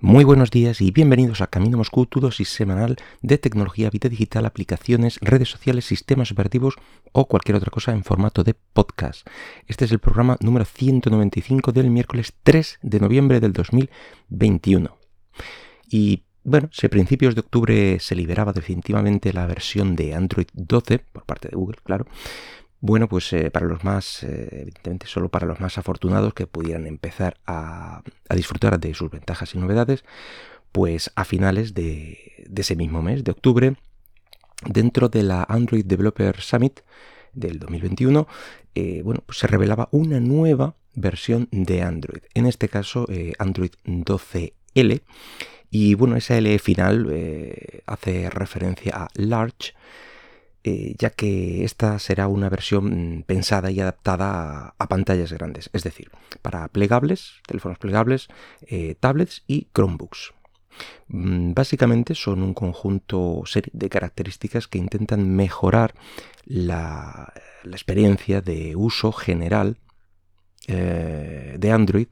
Muy buenos días y bienvenidos a Camino Moscú, tu dosis semanal de tecnología, vida digital, aplicaciones, redes sociales, sistemas operativos o cualquier otra cosa en formato de podcast. Este es el programa número 195 del miércoles 3 de noviembre del 2021. Y bueno, si a principios de octubre se liberaba definitivamente la versión de Android 12 por parte de Google, claro, bueno, pues eh, para los más, eh, evidentemente solo para los más afortunados que pudieran empezar a, disfrutar de sus ventajas y novedades, pues a finales de, ese mismo mes, de octubre, dentro de la Android Developer Summit del 2021, eh, bueno, pues se revelaba una nueva versión de Android, en este caso Android 12L, y bueno, esa L final hace referencia a Large, eh, ya que esta será una versión pensada y adaptada a, pantallas grandes, es decir, para plegables, teléfonos plegables, eh, tablets y Chromebooks. Mm, básicamente son un conjunto de características que intentan mejorar la, experiencia de uso general eh, de Android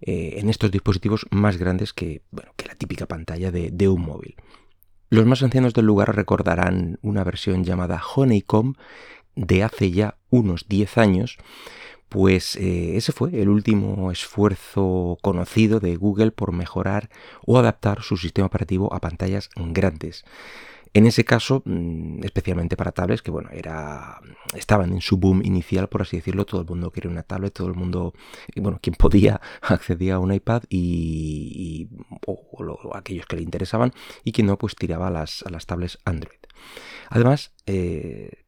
en estos dispositivos más grandes que, la típica pantalla de un móvil. Los más ancianos del lugar recordarán una versión llamada Honeycomb de hace ya unos 10 años, pues eh, ese fue el último esfuerzo conocido de Google por mejorar o adaptar su sistema operativo a pantallas grandes. En ese caso, mm, especialmente para tablets, que bueno, era, estaban en su boom inicial, por así decirlo, todo el mundo quería una tablet, todo el mundo, bueno, quien podía accedía a un iPad y, o, aquellos que le interesaban y quien no, pues tiraba a las, a las tablets Android. Además, eh,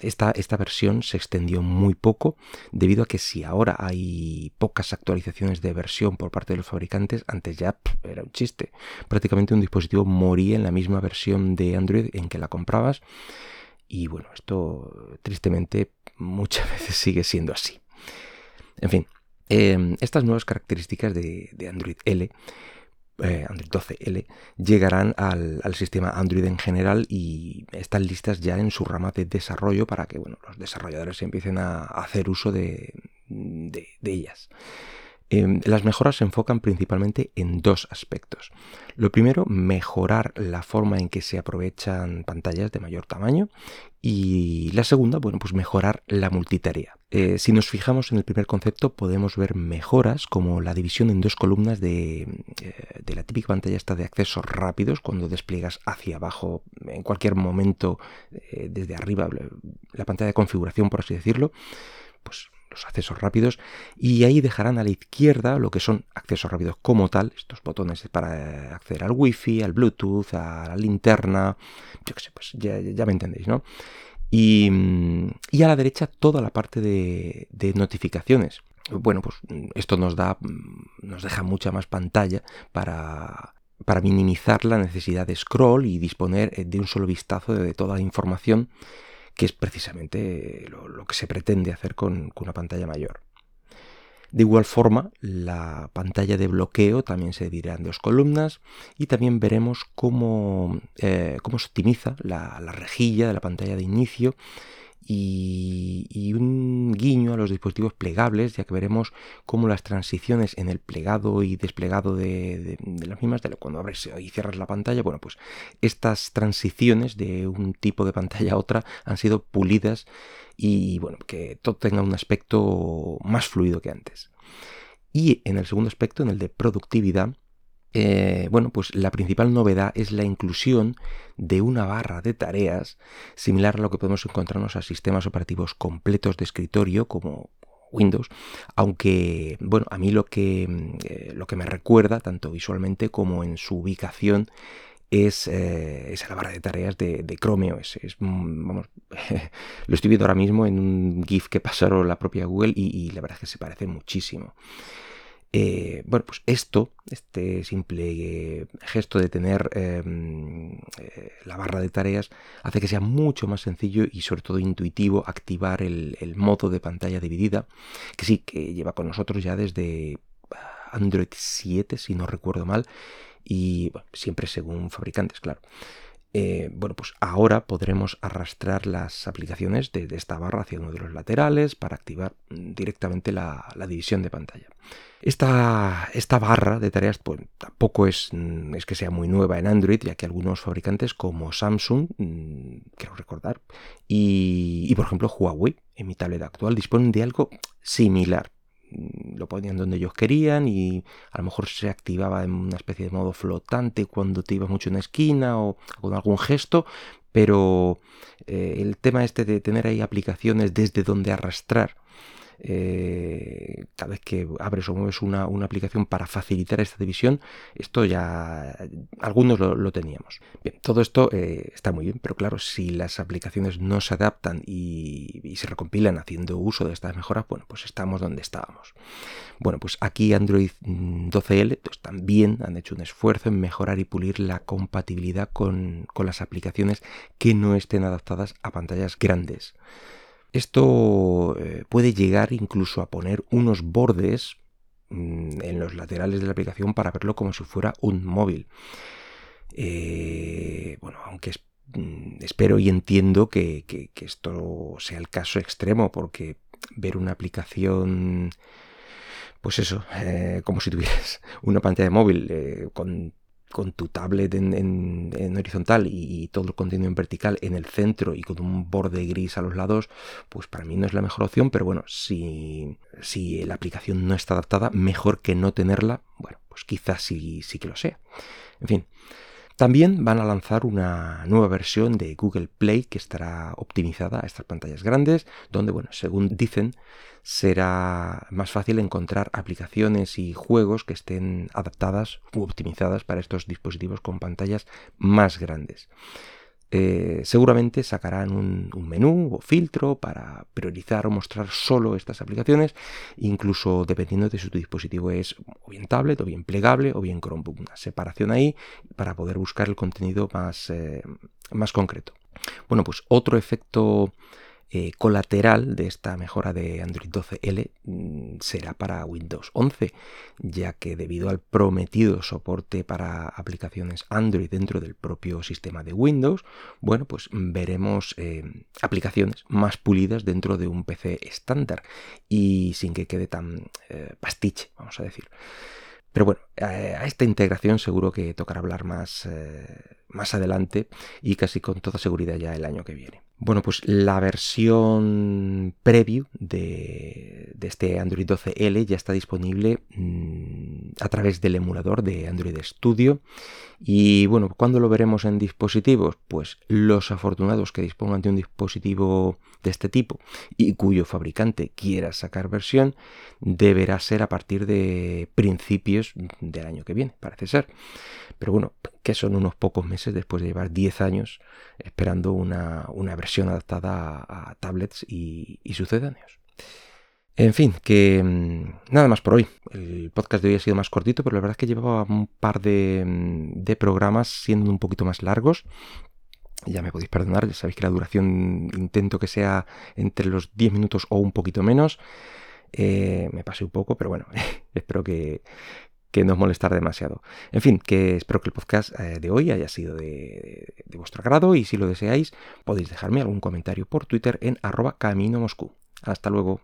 esta, esta, versión se extendió muy poco debido a que si ahora hay pocas actualizaciones de versión por parte de los fabricantes, antes ya era un chiste. Prácticamente un dispositivo moría en la misma versión de Android en que la comprabas y bueno, esto tristemente muchas veces sigue siendo así. En fin, em, estas nuevas características de Android L eh, Android 12L llegarán al, sistema Android en general y están listas ya en su rama de desarrollo para que bueno, los desarrolladores empiecen a hacer uso de ellas. Em, las mejoras se enfocan principalmente en dos aspectos. Lo primero, mejorar la forma en que se aprovechan pantallas de mayor tamaño y la segunda, bueno, pues mejorar la multitarea. Eh, si nos fijamos en el primer concepto, podemos ver mejoras como la división en dos columnas de, eh, la típica pantalla esta de accesos rápidos, cuando despliegas hacia abajo en cualquier momento eh, desde arriba la pantalla de configuración, por así decirlo, pues los accesos rápidos y ahí dejarán a la izquierda lo que son accesos rápidos como tal, estos botones para acceder al wifi, al bluetooth, a la linterna, yo qué sé, pues ya, me entendéis, ¿no? Y, a la derecha toda la parte de, notificaciones. Bueno, pues esto nos da, nos deja mucha más pantalla para, para minimizar la necesidad de scroll y disponer de un solo vistazo de toda la información que es precisamente lo, que se pretende hacer con, una pantalla mayor. De igual forma, la pantalla de bloqueo también se dividirá en dos columnas y también veremos cómo, eh, cómo se optimiza la, la, rejilla de la pantalla de inicio y, un guiño a los dispositivos plegables, ya que veremos cómo las transiciones en el plegado y desplegado de, las mismas, de cuando abres y cierras la pantalla, bueno, pues estas transiciones de un tipo de pantalla a otra han sido pulidas y bueno, que todo tenga un aspecto más fluido que antes. Y en el segundo aspecto, en el de productividad, eh, bueno, pues la principal novedad es la inclusión de una barra de tareas similar a lo que podemos encontrarnos a sistemas operativos completos de escritorio como Windows, aunque bueno, a mí lo que, eh, lo que me recuerda, tanto visualmente como en su ubicación, es, eh, la barra de tareas de, Chrome OS. Es, mm, vamos, lo estoy viendo ahora mismo en un GIF que pasaron la propia Google y la verdad es que se parece muchísimo. Eh, bueno, pues esto, este simple gesto de tener em, eh, la barra de tareas, hace que sea mucho más sencillo y sobre todo intuitivo activar el, modo de pantalla dividida, que sí, que lleva con nosotros ya desde Android 7, si no recuerdo mal, y siempre según fabricantes, claro. Eh, bueno, pues ahora podremos arrastrar las aplicaciones desde esta barra hacia uno de los laterales para activar mm, directamente la, división de pantalla. Esta, esta, barra de tareas pues, tampoco es, mm, es, que sea muy nueva en Android, ya que algunos fabricantes como Samsung, mm, quiero recordar, y, y por ejemplo Huawei, en mi tablet actual, disponen de algo similar. Mm, lo ponían donde ellos querían y a lo mejor se activaba en una especie de modo flotante cuando te ibas mucho en una esquina o con algún gesto, pero eh, el tema este de tener ahí aplicaciones desde donde arrastrar eh, cada vez que abres o mueves una, aplicación para facilitar esta división, esto ya algunos lo, teníamos. Bien, todo esto eh, está muy bien, pero claro, si las aplicaciones no se adaptan y, se recompilan haciendo uso de estas mejoras, bueno, pues estamos donde estábamos. Bueno, pues aquí Android 12L pues también han hecho un esfuerzo en mejorar y pulir la compatibilidad con, con las aplicaciones que no estén adaptadas a pantallas grandes. Esto eh, puede llegar incluso a poner unos bordes mm, en los laterales de la aplicación para verlo como si fuera un móvil. Eh, bueno, aunque mm, espero y entiendo que, esto sea el caso extremo, porque ver una aplicación, pues eso, eh, como si tuvieras una pantalla de móvil con con tu tablet en, horizontal y, todo el contenido en vertical en el centro y con un borde gris a los lados, pues para mí no es la mejor opción, pero bueno, si, si la aplicación no está adaptada, mejor que no tenerla, bueno, pues quizás sí, sí que lo sea. En fin. También van a lanzar una nueva versión de Google Play que estará optimizada a estas pantallas grandes, donde, bueno, según dicen, será más fácil encontrar aplicaciones y juegos que estén adaptadas u optimizadas para estos dispositivos con pantallas más grandes. Eh, seguramente sacarán un, menú o filtro para priorizar o mostrar solo estas aplicaciones, incluso dependiendo de si tu dispositivo es o bien tablet, o bien plegable, o bien Chromebook. Una separación ahí para poder buscar el contenido más, eh, más concreto. Bueno, pues otro efecto eh, colateral de esta mejora de Android 12L mm, será para Windows 11, ya que debido al prometido soporte para aplicaciones Android dentro del propio sistema de Windows, bueno, pues veremos eh, aplicaciones más pulidas dentro de un PC estándar y sin que quede tan eh, pastiche, vamos a decir. Pero bueno, a esta integración seguro que tocará hablar más, más adelante y casi con toda seguridad ya el año que viene. Bueno, pues la versión preview de, este Android 12L ya está disponible mm, a través del emulador de Android Studio. Y bueno, ¿cuándo lo veremos en dispositivos? Pues los afortunados que dispongan de un dispositivo de este tipo y cuyo fabricante quiera sacar versión, deberá ser a partir de principios del año que viene, parece ser. Pero bueno, que son unos pocos meses después de llevar 10 años esperando una, versión adaptada a, tablets y, sucedáneos. En fin, que mm, nada más por hoy. El podcast de hoy ha sido más cortito, pero la verdad es que llevaba un par de, mm, programas siendo un poquito más largos. Ya me podéis perdonar, ya sabéis que la duración intento que sea entre los 10 minutos o un poquito menos. Eh, me pasé un poco, pero bueno, espero que, que no os molestar demasiado. En fin, que espero que el podcast eh, de hoy haya sido de, vuestro agrado y si lo deseáis podéis dejarme algún comentario por Twitter en arroba camino moscú. Hasta luego.